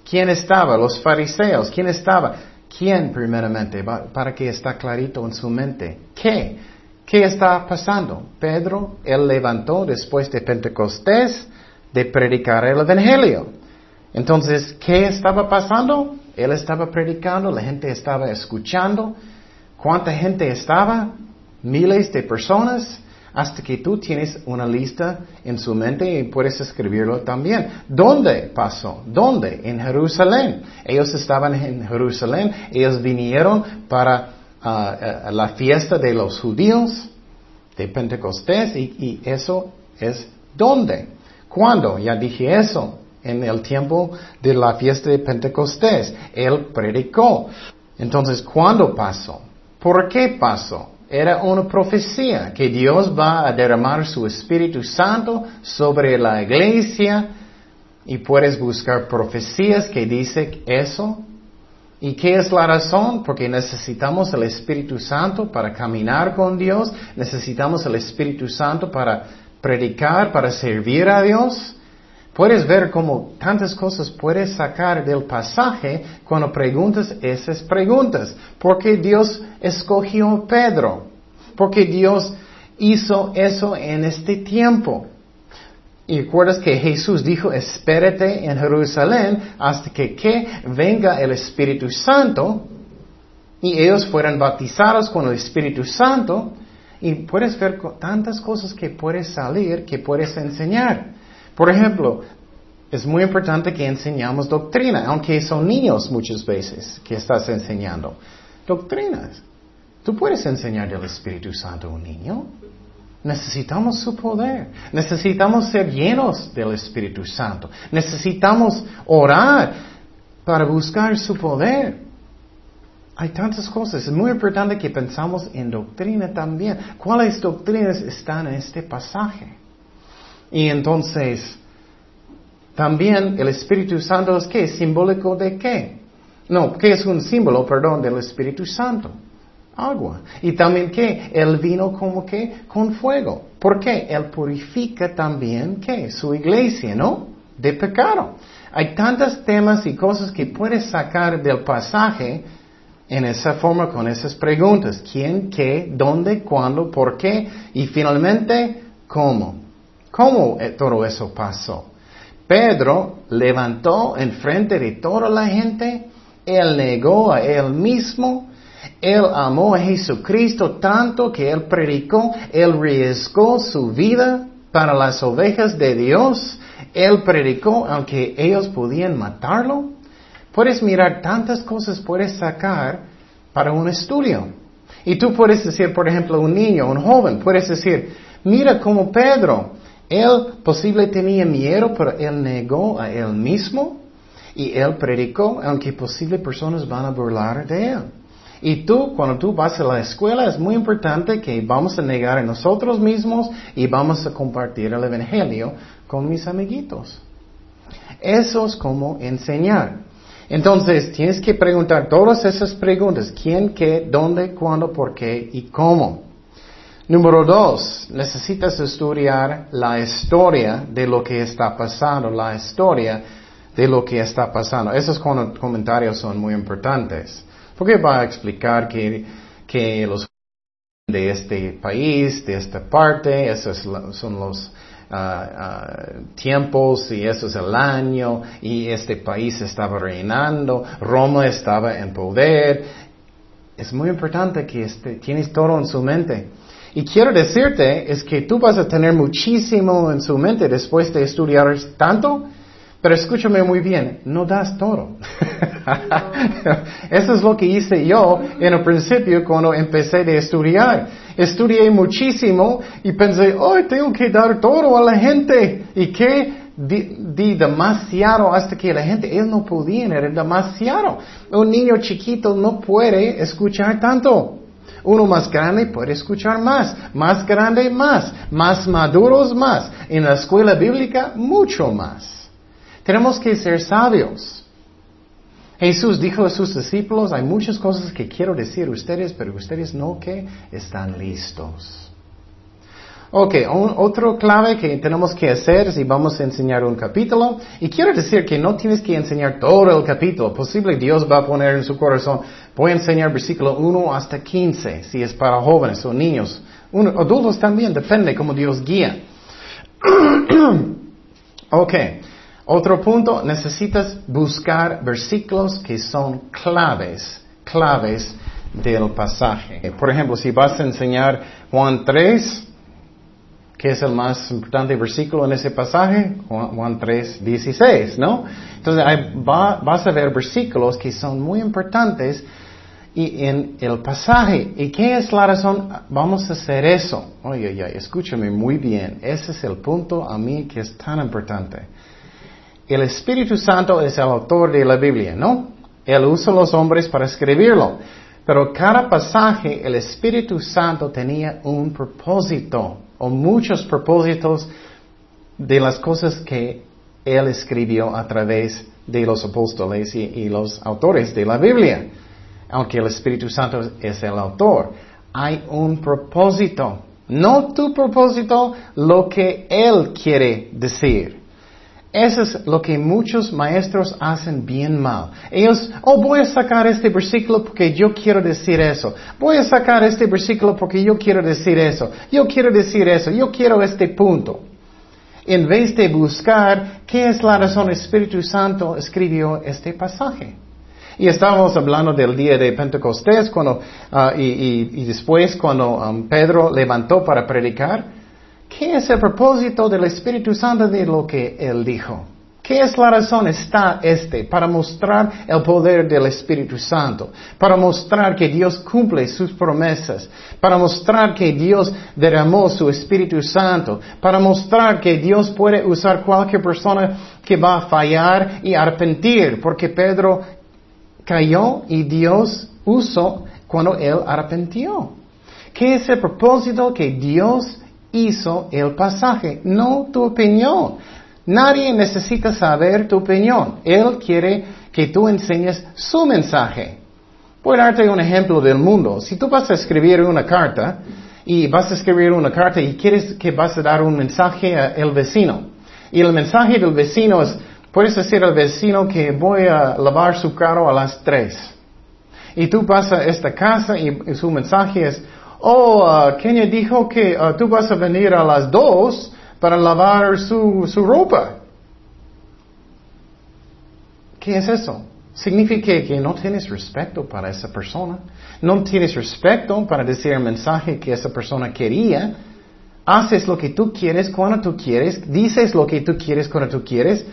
¿Quién estaba? Los fariseos. ¿Quién estaba? ¿Quién primeramente? Para que está clarito en su mente. ¿Qué? ¿Qué está pasando? Pedro, él levantó después de Pentecostés de predicar el Evangelio. Entonces, ¿qué estaba pasando? Él estaba predicando, la gente estaba escuchando. ¿Cuánta gente estaba? Miles de personas. Hasta que tú tienes una lista en su mente y puedes escribirlo también. ¿Dónde pasó? ¿Dónde? En Jerusalén. Ellos estaban en Jerusalén. Ellos vinieron para a la fiesta de los judíos de Pentecostés y, eso es dónde. ¿Cuándo? Ya dije eso. En el tiempo de la fiesta de Pentecostés. Él predicó. Entonces, ¿cuándo pasó? ¿Por qué pasó? Era una profecía que Dios va a derramar su Espíritu Santo sobre la iglesia y puedes buscar profecías que dicen eso ¿Y qué es la razón? Porque necesitamos el Espíritu Santo para caminar con Dios, necesitamos el Espíritu Santo para predicar, para servir a Dios. Puedes ver cómo tantas cosas puedes sacar del pasaje cuando preguntas esas preguntas. ¿Por qué Dios escogió a Pedro? ¿Por qué Dios hizo eso en este tiempo? Y recuerdas que Jesús dijo, espérate en Jerusalén hasta que, que venga el Espíritu Santo. Y ellos fueron bautizados con el Espíritu Santo. Y puedes ver tantas cosas que puedes salir, que puedes enseñar. Por ejemplo, es muy importante que enseñamos doctrina, aunque son niños muchas veces que estás enseñando. Doctrinas. Tú puedes enseñar del Espíritu Santo a un niño. Necesitamos su poder. Necesitamos ser llenos del Espíritu Santo. Necesitamos orar para buscar su poder. Hay tantas cosas. Es muy importante que pensamos en doctrina también. ¿Cuáles doctrinas están en este pasaje? Y entonces, también el Espíritu Santo es qué? ¿Simbólico de qué? No, ¿qué es un símbolo, perdón, del Espíritu Santo? agua. Y también que Él vino como que con fuego. ¿Por qué? Él purifica también que su iglesia, ¿no? De pecado. Hay tantos temas y cosas que puedes sacar del pasaje en esa forma con esas preguntas. ¿Quién, qué, dónde, cuándo, por qué? Y finalmente, ¿cómo? ¿Cómo todo eso pasó? Pedro levantó en frente de toda la gente, él negó a él mismo, él amó a Jesucristo tanto que Él predicó, Él riesgó su vida para las ovejas de Dios. Él predicó aunque ellos podían matarlo. Puedes mirar tantas cosas, puedes sacar para un estudio. Y tú puedes decir, por ejemplo, un niño, un joven, puedes decir, mira como Pedro, él posible tenía miedo, pero él negó a él mismo y él predicó, aunque posible personas van a burlar de él. Y tú, cuando tú vas a la escuela, es muy importante que vamos a negar a nosotros mismos y vamos a compartir el Evangelio con mis amiguitos. Eso es como enseñar. Entonces, tienes que preguntar todas esas preguntas. ¿Quién, qué, dónde, cuándo, por qué y cómo? Número dos, necesitas estudiar la historia de lo que está pasando, la historia de lo que está pasando. Esos comentarios son muy importantes. Porque va a explicar que, que los de este país, de esta parte, esos son los ah, ah, tiempos y eso es el año y este país estaba reinando, Roma estaba en poder. Es muy importante que este, tienes todo en su mente. Y quiero decirte es que tú vas a tener muchísimo en su mente después de estudiar tanto pero escúchame muy bien, no das todo. Eso es lo que hice yo en el principio cuando empecé a estudiar. Estudié muchísimo y pensé, hoy tengo que dar todo a la gente. ¿Y qué? Di, demasiado hasta que la gente, él no podía, era demasiado. Un niño chiquito no puede escuchar tanto. Uno más grande puede escuchar más, más grande más, más maduros más. En la escuela bíblica mucho más. Tenemos que ser sabios. Jesús dijo a sus discípulos, hay muchas cosas que quiero decir a ustedes, pero ustedes no que están listos. Ok, otro clave que tenemos que hacer si vamos a enseñar un capítulo, y quiero decir que no tienes que enseñar todo el capítulo, posible Dios va a poner en su corazón, voy a enseñar versículo 1 hasta 15, si es para jóvenes o niños, adultos también, depende como Dios guía. ok, otro punto, necesitas buscar versículos que son claves, claves del pasaje. Por ejemplo, si vas a enseñar Juan 3, que es el más importante versículo en ese pasaje, Juan 3, 16, ¿no? Entonces vas a ver versículos que son muy importantes y en el pasaje. ¿Y qué es la razón? Vamos a hacer eso. Oye, oye, escúchame muy bien. Ese es el punto a mí que es tan importante. El Espíritu Santo es el autor de la Biblia, ¿no? Él usa los hombres para escribirlo. Pero cada pasaje, el Espíritu Santo tenía un propósito, o muchos propósitos de las cosas que Él escribió a través de los apóstoles y, y los autores de la Biblia. Aunque el Espíritu Santo es el autor, hay un propósito. No tu propósito, lo que Él quiere decir. Eso es lo que muchos maestros hacen bien mal. Ellos, oh, voy a sacar este versículo porque yo quiero decir eso. Voy a sacar este versículo porque yo quiero decir eso. Yo quiero decir eso. Yo quiero este punto. En vez de buscar qué es la razón el Espíritu Santo escribió este pasaje. Y estábamos hablando del día de Pentecostés cuando, ah, y, después cuando um, Pedro levantó para predicar. ¿Qué es el propósito del Espíritu Santo de lo que Él dijo? ¿Qué es la razón? Está este, para mostrar el poder del Espíritu Santo, para mostrar que Dios cumple sus promesas, para mostrar que Dios derramó su Espíritu Santo, para mostrar que Dios puede usar cualquier persona que va a fallar y arrepentir, porque Pedro cayó y Dios usó cuando él arrepintió. ¿Qué es el propósito que Dios hizo el pasaje, no tu opinión. Nadie necesita saber tu opinión. Él quiere que tú enseñes su mensaje. Voy a darte un ejemplo del mundo. Si tú vas a escribir una carta y vas a escribir una carta y quieres que vas a dar un mensaje al vecino, y el mensaje del vecino es, puedes decir al vecino que voy a lavar su carro a las tres. Y tú vas a esta casa y su mensaje es, oh, uh, Kenya dijo que uh, tú vas a venir a las dos para lavar su, su ropa. ¿Qué es eso? Significa que no tienes respeto para esa persona. No tienes respeto para decir el mensaje que esa persona quería. Haces lo que tú quieres cuando tú quieres. Dices lo que tú quieres cuando tú quieres.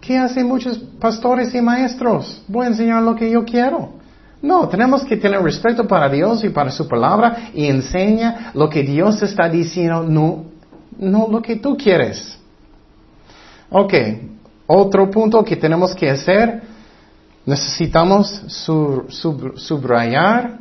¿Qué hacen muchos pastores y maestros? Voy a enseñar lo que yo quiero. No, tenemos que tener respeto para Dios y para su palabra y enseña lo que Dios está diciendo, no, no lo que tú quieres. Ok, otro punto que tenemos que hacer, necesitamos subrayar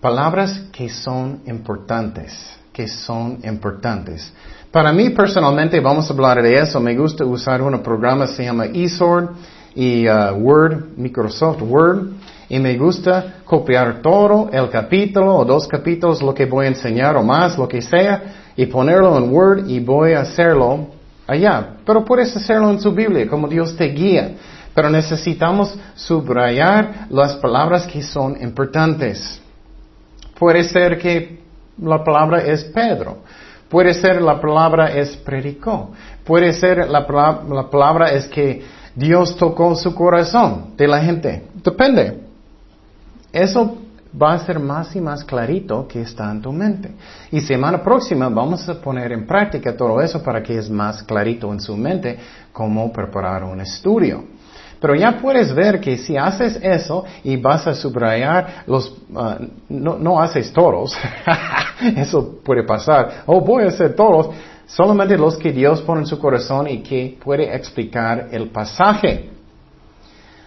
palabras que son importantes, que son importantes. Para mí personalmente, vamos a hablar de eso, me gusta usar un programa se llama eSword y uh, Word, Microsoft Word, y me gusta copiar todo el capítulo o dos capítulos, lo que voy a enseñar o más, lo que sea, y ponerlo en Word y voy a hacerlo allá. Pero puedes hacerlo en su Biblia, como Dios te guía. Pero necesitamos subrayar las palabras que son importantes. Puede ser que la palabra es Pedro. Puede ser la palabra es predicó. Puede ser la, la palabra es que Dios tocó su corazón de la gente. Depende. Eso va a ser más y más clarito que está en tu mente. Y semana próxima vamos a poner en práctica todo eso para que es más clarito en su mente cómo preparar un estudio. Pero ya puedes ver que si haces eso y vas a subrayar los, uh, no, no, haces todos, eso puede pasar, o oh, voy a hacer todos, solamente los que Dios pone en su corazón y que puede explicar el pasaje.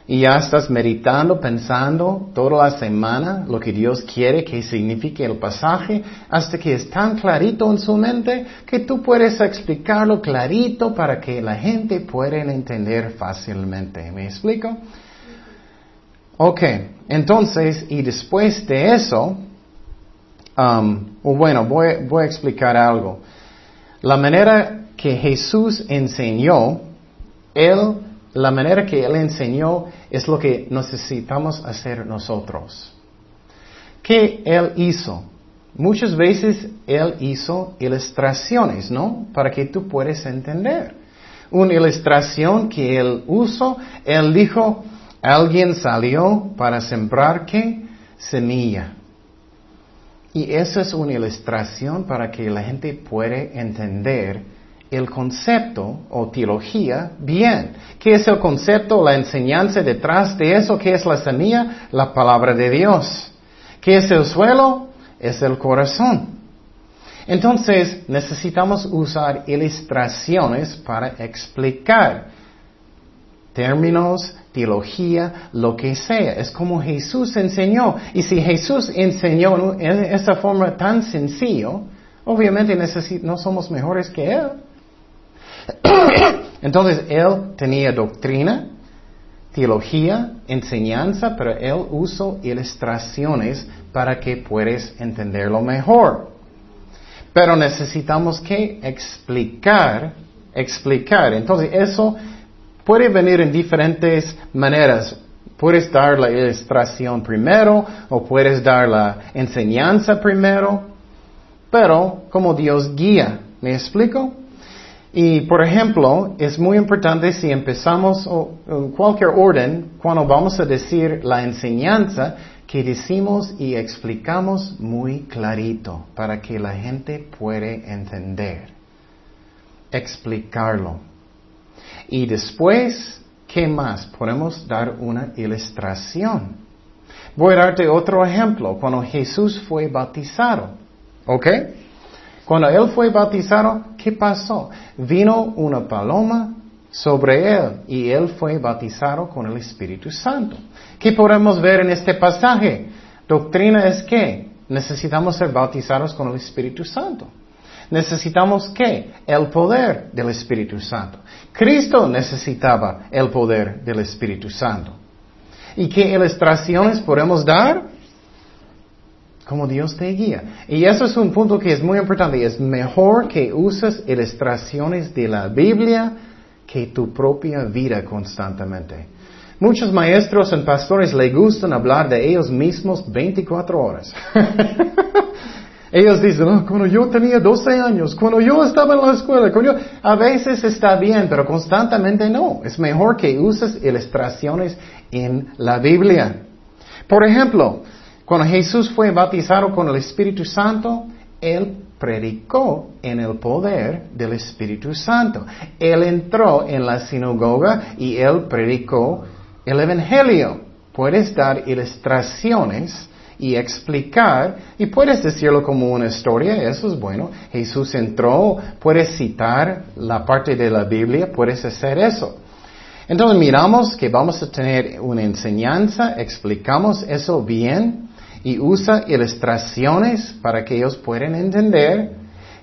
Y ya estás meditando, pensando toda la semana lo que Dios quiere que signifique el pasaje, hasta que es tan clarito en su mente que tú puedes explicarlo clarito para que la gente pueda entender fácilmente. ¿Me explico? Ok, entonces, y después de eso, um, bueno, voy, voy a explicar algo. La manera que Jesús enseñó, Él la manera que Él enseñó es lo que necesitamos hacer nosotros. ¿Qué Él hizo? Muchas veces Él hizo ilustraciones, ¿no? Para que tú puedas entender. Una ilustración que Él usó, Él dijo, alguien salió para sembrar qué? Semilla. Y esa es una ilustración para que la gente pueda entender el concepto o teología bien. ¿Qué es el concepto, la enseñanza detrás de eso? ¿Qué es la semilla? La palabra de Dios. ¿Qué es el suelo? Es el corazón. Entonces necesitamos usar ilustraciones para explicar términos, teología, lo que sea. Es como Jesús enseñó. Y si Jesús enseñó en esa forma tan sencillo, obviamente no somos mejores que Él. Entonces él tenía doctrina, teología, enseñanza, pero él usó ilustraciones para que puedas entenderlo mejor. Pero necesitamos que explicar, explicar. Entonces eso puede venir en diferentes maneras. Puedes dar la ilustración primero o puedes dar la enseñanza primero, pero como Dios guía. ¿Me explico? Y, por ejemplo, es muy importante si empezamos en cualquier orden, cuando vamos a decir la enseñanza, que decimos y explicamos muy clarito para que la gente pueda entender. Explicarlo. Y después, ¿qué más? Podemos dar una ilustración. Voy a darte otro ejemplo. Cuando Jesús fue bautizado. ¿Ok? Cuando él fue bautizado, ¿qué pasó? Vino una paloma sobre él y él fue bautizado con el Espíritu Santo. ¿Qué podemos ver en este pasaje? Doctrina es que necesitamos ser bautizados con el Espíritu Santo. Necesitamos qué? El poder del Espíritu Santo. Cristo necesitaba el poder del Espíritu Santo. ¿Y qué ilustraciones podemos dar? Como Dios te guía. Y eso es un punto que es muy importante. Es mejor que uses ilustraciones de la Biblia que tu propia vida constantemente. Muchos maestros y pastores le gustan hablar de ellos mismos 24 horas. ellos dicen, oh, cuando yo tenía 12 años, cuando yo estaba en la escuela, cuando a veces está bien, pero constantemente no. Es mejor que uses ilustraciones en la Biblia. Por ejemplo, cuando Jesús fue bautizado con el Espíritu Santo, Él predicó en el poder del Espíritu Santo. Él entró en la sinagoga y Él predicó el Evangelio. Puedes dar ilustraciones y explicar, y puedes decirlo como una historia, eso es bueno. Jesús entró, puedes citar la parte de la Biblia, puedes hacer eso. Entonces miramos que vamos a tener una enseñanza, explicamos eso bien, y usa ilustraciones para que ellos puedan entender.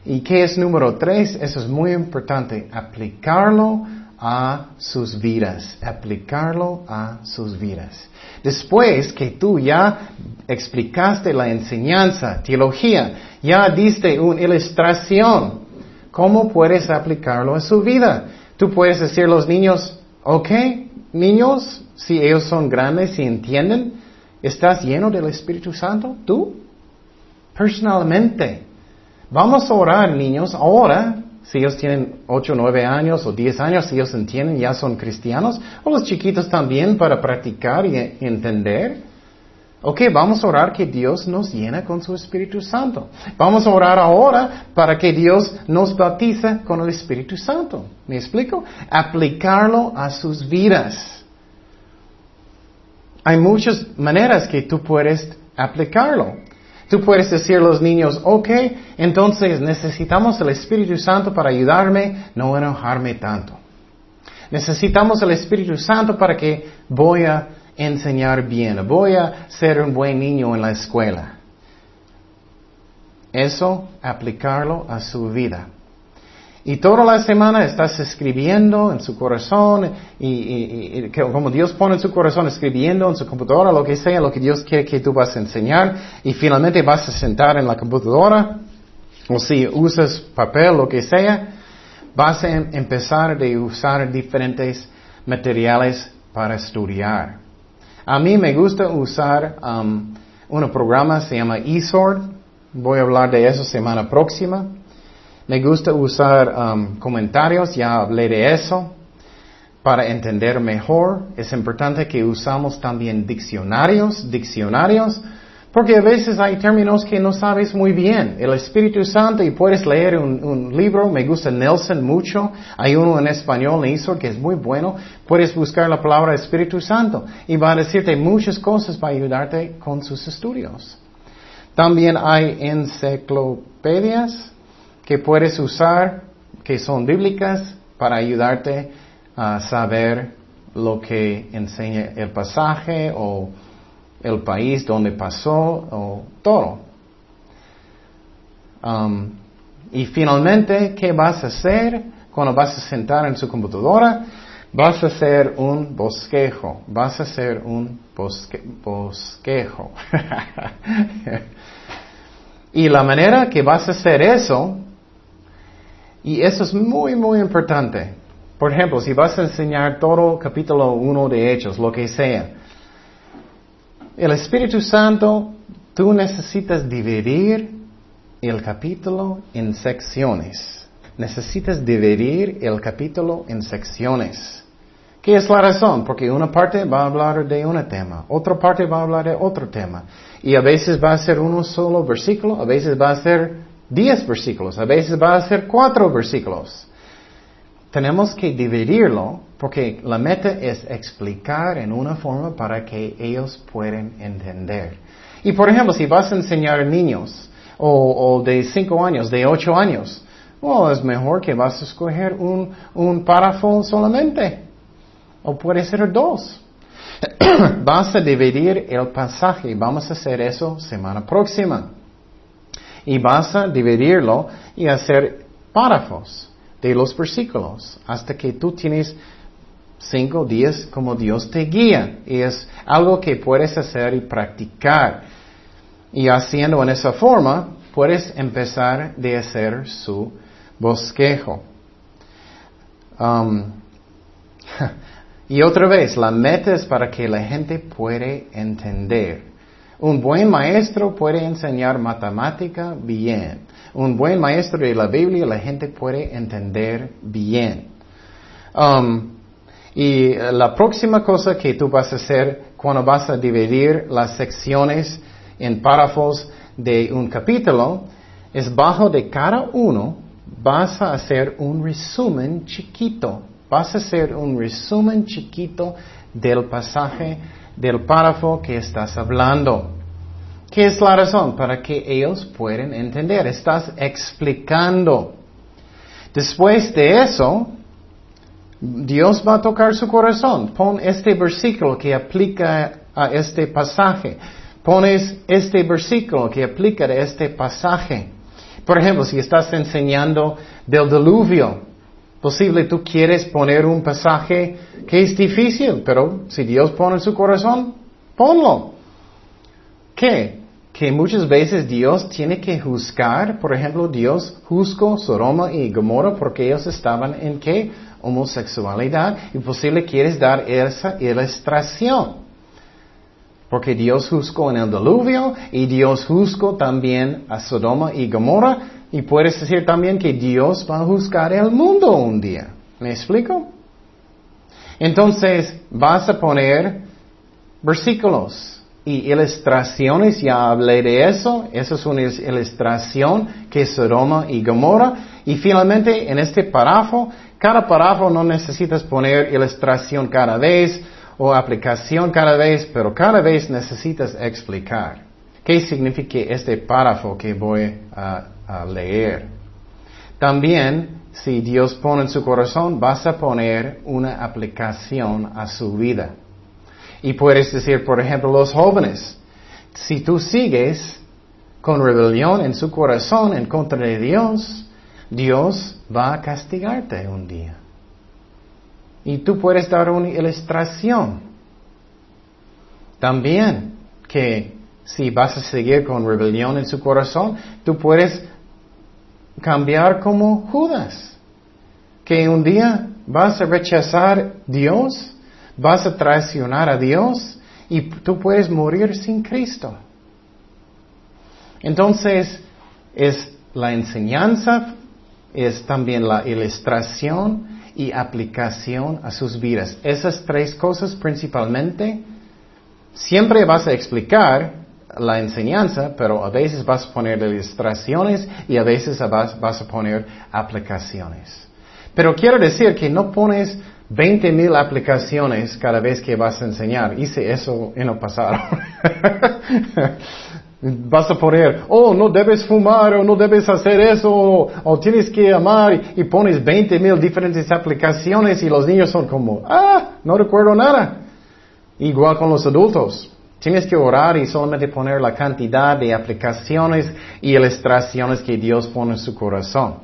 ¿Y qué es número tres? Eso es muy importante, aplicarlo a sus vidas, aplicarlo a sus vidas. Después que tú ya explicaste la enseñanza, teología, ya diste una ilustración, ¿cómo puedes aplicarlo a su vida? Tú puedes decir a los niños, ok, niños, si ellos son grandes y entienden, ¿estás lleno del Espíritu Santo? ¿Tú? Personalmente. Vamos a orar, niños, ahora si ellos tienen 8, 9 años o 10 años, si ellos entienden, ya son cristianos, o los chiquitos también para practicar y entender. Ok, vamos a orar que Dios nos llene con su Espíritu Santo. Vamos a orar ahora para que Dios nos bautice con el Espíritu Santo. ¿Me explico? Aplicarlo a sus vidas. Hay muchas maneras que tú puedes aplicarlo. Tú puedes decir a los niños, ok, entonces necesitamos el Espíritu Santo para ayudarme no enojarme tanto. Necesitamos el Espíritu Santo para que voy a enseñar bien, voy a ser un buen niño en la escuela. Eso, aplicarlo a su vida. Y toda la semana estás escribiendo en su corazón y, como Dios pone en su corazón, escribiendo en su computadora lo que sea, lo que Dios quiere que tú vas a enseñar y finalmente vas a sentar en la computadora o si usas papel, lo que sea, vas a em, empezar a usar diferentes materiales para estudiar. A mí me gusta usar um, un programa, se llama eSword. Voy a hablar de eso semana próxima. Me gusta usar um, comentarios, ya hablé de eso, para entender mejor. Es importante que usamos también diccionarios, diccionarios, porque a veces hay términos que no sabes muy bien. El Espíritu Santo, y puedes leer un, libro, me gusta Nelson mucho, hay uno en español, hizo que es muy bueno. Puedes buscar la palabra Espíritu Santo y va a decirte muchas cosas para ayudarte con sus estudios. También hay enciclopedias que puedes usar, que son bíblicas, para ayudarte a saber lo que enseña el pasaje o el país donde pasó o todo. Um, y finalmente, ¿qué vas a hacer cuando vas a sentar en su computadora? Vas a hacer un bosquejo, vas a hacer un bosquejo. y la manera que vas a hacer eso y eso es muy, muy importante. Por ejemplo, si vas a enseñar todo capítulo 1 de Hechos, lo que sea, el Espíritu Santo, tú necesitas dividir el capítulo en secciones. Necesitas dividir el capítulo en secciones. ¿Qué es la razón? Porque una parte va a hablar de un tema, otra parte va a hablar de otro tema. Y a veces va a ser uno solo versículo, a veces va a ser diez versículos, a veces va a ser cuatro versículos. Tenemos que dividirlo porque la meta es explicar en una forma para que ellos puedan entender. Y por ejemplo, si vas a enseñar niños o, de cinco años, de ocho años, oh, es mejor que vas a escoger un, un párrafo solamente. O puede ser dos. vas a dividir el pasaje. Vamos a hacer eso semana próxima y vas a dividirlo y hacer párrafos de los versículos hasta que tú tienes cinco días como Dios te guía. Y es algo que puedes hacer y practicar. Y haciendo en esa forma, puedes empezar de hacer su bosquejo. Um, y otra vez, la meta es para que la gente pueda entender. Un buen maestro puede enseñar matemática bien. Un buen maestro de la Biblia la gente puede entender bien. Um, y la próxima cosa que tú vas a hacer cuando vas a dividir las secciones en párrafos de un capítulo es bajo de cada uno vas a hacer un resumen chiquito. Vas a hacer un resumen chiquito del pasaje del párrafo que estás hablando. ¿Qué es la razón? Para que ellos puedan entender. Estás explicando. Después de eso, Dios va a tocar su corazón. Pon este versículo que aplica a este pasaje. pones este versículo que aplica a este pasaje. Por ejemplo, si estás enseñando del diluvio, posible tú quieres poner un pasaje que es difícil, pero si Dios pone en su corazón, ponlo. ¿Qué? Que muchas veces Dios tiene que juzgar, por ejemplo, Dios juzgó Sodoma y Gomorra porque ellos estaban en qué? Homosexualidad y posible quieres dar esa ilustración. Porque Dios juzgó en el diluvio y Dios juzgó también a Sodoma y Gomorra y puedes decir también que Dios va a juzgar el mundo un día. ¿Me explico? Entonces vas a poner versículos y ilustraciones, ya hablé de eso, eso es una ilustración que es Sodoma y Gomorra. Y finalmente en este párrafo, cada párrafo no necesitas poner ilustración cada vez o aplicación cada vez, pero cada vez necesitas explicar qué significa este párrafo que voy a leer. También, si Dios pone en su corazón, vas a poner una aplicación a su vida. Y puedes decir, por ejemplo, los jóvenes, si tú sigues con rebelión en su corazón en contra de Dios, Dios va a castigarte un día. Y tú puedes dar una ilustración. También que si vas a seguir con rebelión en su corazón, tú puedes cambiar como Judas, que un día vas a rechazar Dios, vas a traicionar a Dios y tú puedes morir sin Cristo. Entonces, es la enseñanza, es también la ilustración y aplicación a sus vidas. Esas tres cosas principalmente, siempre vas a explicar la enseñanza, pero a veces vas a poner ilustraciones y a veces vas, a poner aplicaciones. Pero quiero decir que no pones 20 mil aplicaciones cada vez que vas a enseñar. Hice eso en el pasado. vas a poner, oh, no debes fumar o no debes hacer eso o, tienes que amar y, pones 20 mil diferentes aplicaciones y los niños son como, ah, no recuerdo nada. Igual con los adultos. Tienes que orar y solamente poner la cantidad de aplicaciones y ilustraciones que Dios pone en su corazón.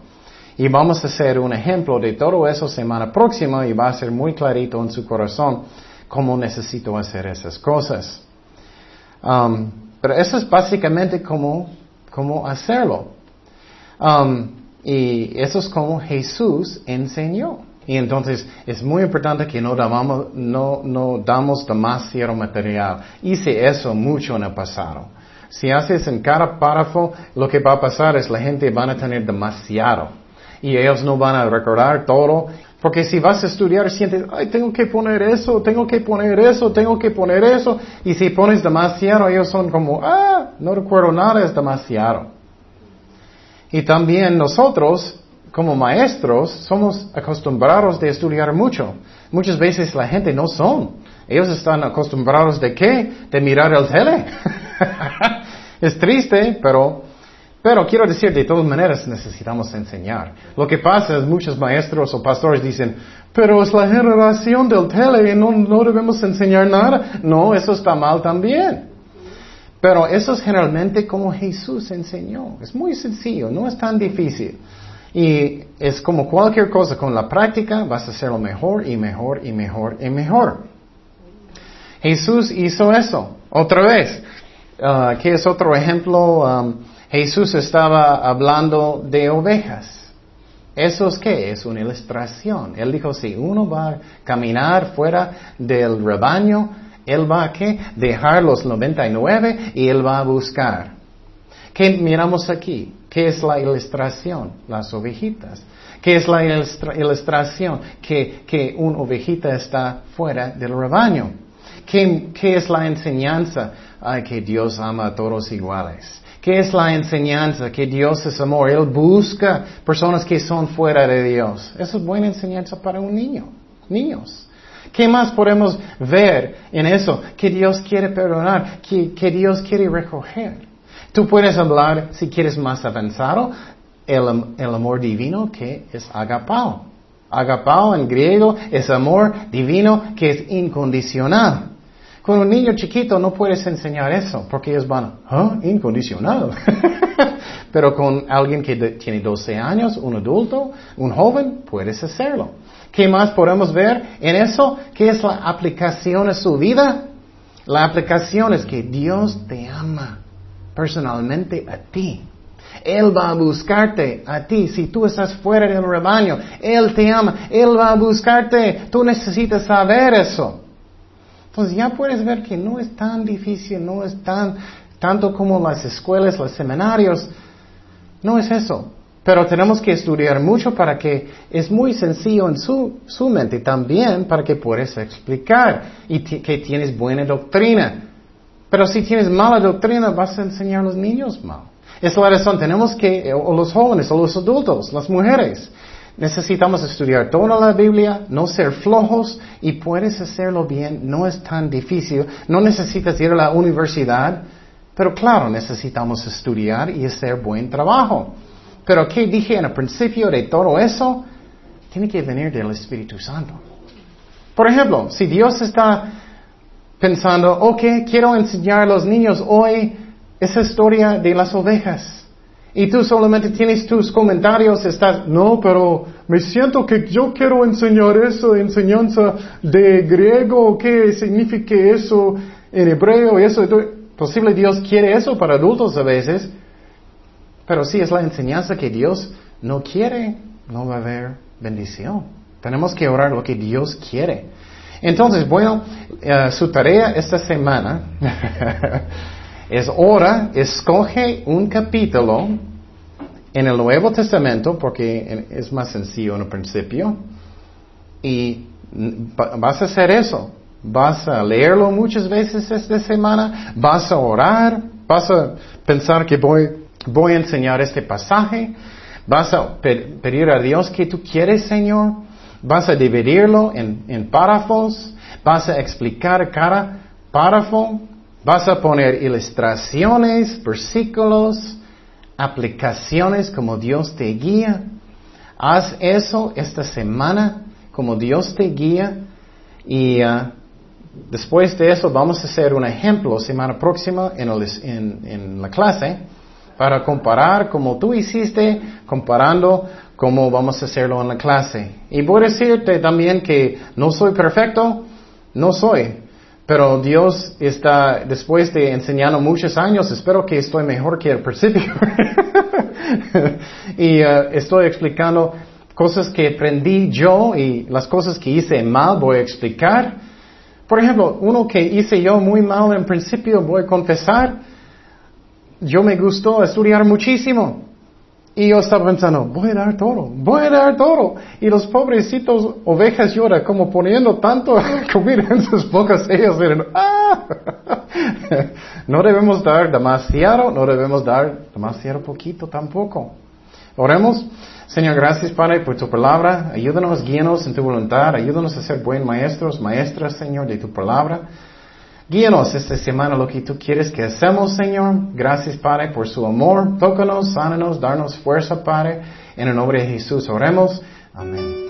Y vamos a hacer un ejemplo de todo eso semana próxima y va a ser muy clarito en su corazón cómo necesito hacer esas cosas. Um, pero eso es básicamente cómo, cómo hacerlo. Um, y eso es como Jesús enseñó. Y entonces es muy importante que no, damos, no, no damos demasiado material. Hice eso mucho en el pasado. Si haces en cada párrafo, lo que va a pasar es la gente van a tener demasiado. Y ellos no van a recordar todo. Porque si vas a estudiar, sientes, ay, tengo que poner eso, tengo que poner eso, tengo que poner eso. Y si pones demasiado, ellos son como, ah, no recuerdo nada, es demasiado. Y también nosotros como maestros somos acostumbrados de estudiar mucho. Muchas veces la gente no son. Ellos están acostumbrados de qué? De mirar el tele. es triste, pero, pero quiero decir, de todas maneras necesitamos enseñar. Lo que pasa es muchos maestros o pastores dicen, pero es la generación del tele y no, no debemos enseñar nada. No, eso está mal también. Pero eso es generalmente como Jesús enseñó. Es muy sencillo, no es tan difícil. Y es como cualquier cosa, con la práctica vas a hacerlo mejor y mejor y mejor y mejor. Jesús hizo eso. Otra vez, uh, ¿qué es otro ejemplo? Um, Jesús estaba hablando de ovejas. ¿Eso es qué? Es una ilustración. Él dijo, si uno va a caminar fuera del rebaño, él va a ¿qué? dejar los 99 y él va a buscar. ¿Qué miramos aquí? ¿Qué es la ilustración? Las ovejitas. ¿Qué es la ilustración? Que, que una ovejita está fuera del rebaño. ¿Qué, qué es la enseñanza? Ay, que Dios ama a todos iguales. ¿Qué es la enseñanza? Que Dios es amor. Él busca personas que son fuera de Dios. Eso es buena enseñanza para un niño. Niños. ¿Qué más podemos ver en eso? Que Dios quiere perdonar, que, que Dios quiere recoger. Tú puedes hablar, si quieres más avanzado, el, amor divino que es agapao. Agapao en griego es amor divino que es incondicional. Con un niño chiquito no puedes enseñar eso, porque ellos van, ¿ah? Incondicional. Pero con alguien que tiene 12 años, un adulto, un joven, puedes hacerlo. ¿Qué más podemos ver en eso? ¿Qué es la aplicación a su vida? La aplicación es que Dios te ama personalmente a ti. Él va a buscarte a ti. Si tú estás fuera del rebaño, Él te ama. Él va a buscarte. Tú necesitas saber eso. Entonces ya puedes ver que no es tan difícil, no es tan, tanto como las escuelas, los seminarios. No es eso. Pero tenemos que estudiar mucho para que es muy sencillo en su, su mente también para que puedas explicar y que tienes buena doctrina. Pero si tienes mala doctrina vas a enseñar a los niños mal. Es la razón, tenemos que, o los jóvenes, o los adultos, las mujeres, necesitamos estudiar toda la Biblia, no ser flojos y puedes hacerlo bien, no es tan difícil, no necesitas ir a la universidad, pero claro, necesitamos estudiar y hacer buen trabajo. Pero ¿qué dije en el principio de todo eso? Tiene que venir del Espíritu Santo. Por ejemplo, si Dios está pensando, ok, quiero enseñar a los niños hoy esa historia de las ovejas. Y tú solamente tienes tus comentarios, estás, no, pero me siento que yo quiero enseñar eso, enseñanza de griego, qué significa eso en hebreo, eso. Posible Dios quiere eso para adultos a veces, pero si es la enseñanza que Dios no quiere, no va a haber bendición. Tenemos que orar lo que Dios quiere. Entonces, bueno, eh, su tarea esta semana es hora, escoge un capítulo en el Nuevo Testamento, porque es más sencillo en el principio, y vas a hacer eso. Vas a leerlo muchas veces esta semana, vas a orar, vas a pensar que voy voy a enseñar este pasaje, vas a pedir a Dios que tú quieres, Señor, vas a dividirlo en, párrafos, vas a explicar cada párrafo, vas a poner ilustraciones, versículos, aplicaciones como Dios te guía. Haz eso esta semana como Dios te guía y uh, después de eso vamos a hacer un ejemplo semana próxima en la clase para comparar como tú hiciste, comparando como vamos a hacerlo en la clase. Y voy a decirte también que no soy perfecto, no soy, pero Dios está, después de enseñando muchos años, espero que estoy mejor que al principio. y uh, estoy explicando cosas que aprendí yo y las cosas que hice mal voy a explicar. Por ejemplo, uno que hice yo muy mal en principio, voy a confesar, yo me gustó estudiar muchísimo. Y yo estaba pensando, voy a dar todo, voy a dar todo. Y los pobrecitos ovejas lloran como poniendo tanto comida en sus bocas. Ellos dicen, ah, no debemos dar demasiado, no debemos dar demasiado poquito tampoco. Oremos. Señor, gracias Padre por tu palabra. Ayúdanos, guíanos en tu voluntad. Ayúdanos a ser buenos maestros, maestras, Señor, de tu palabra. Guíanos esta semana lo que tú quieres que hacemos, Señor. Gracias, Padre, por su amor. Tócanos, sánanos, darnos fuerza, Padre. En el nombre de Jesús oremos. Amén.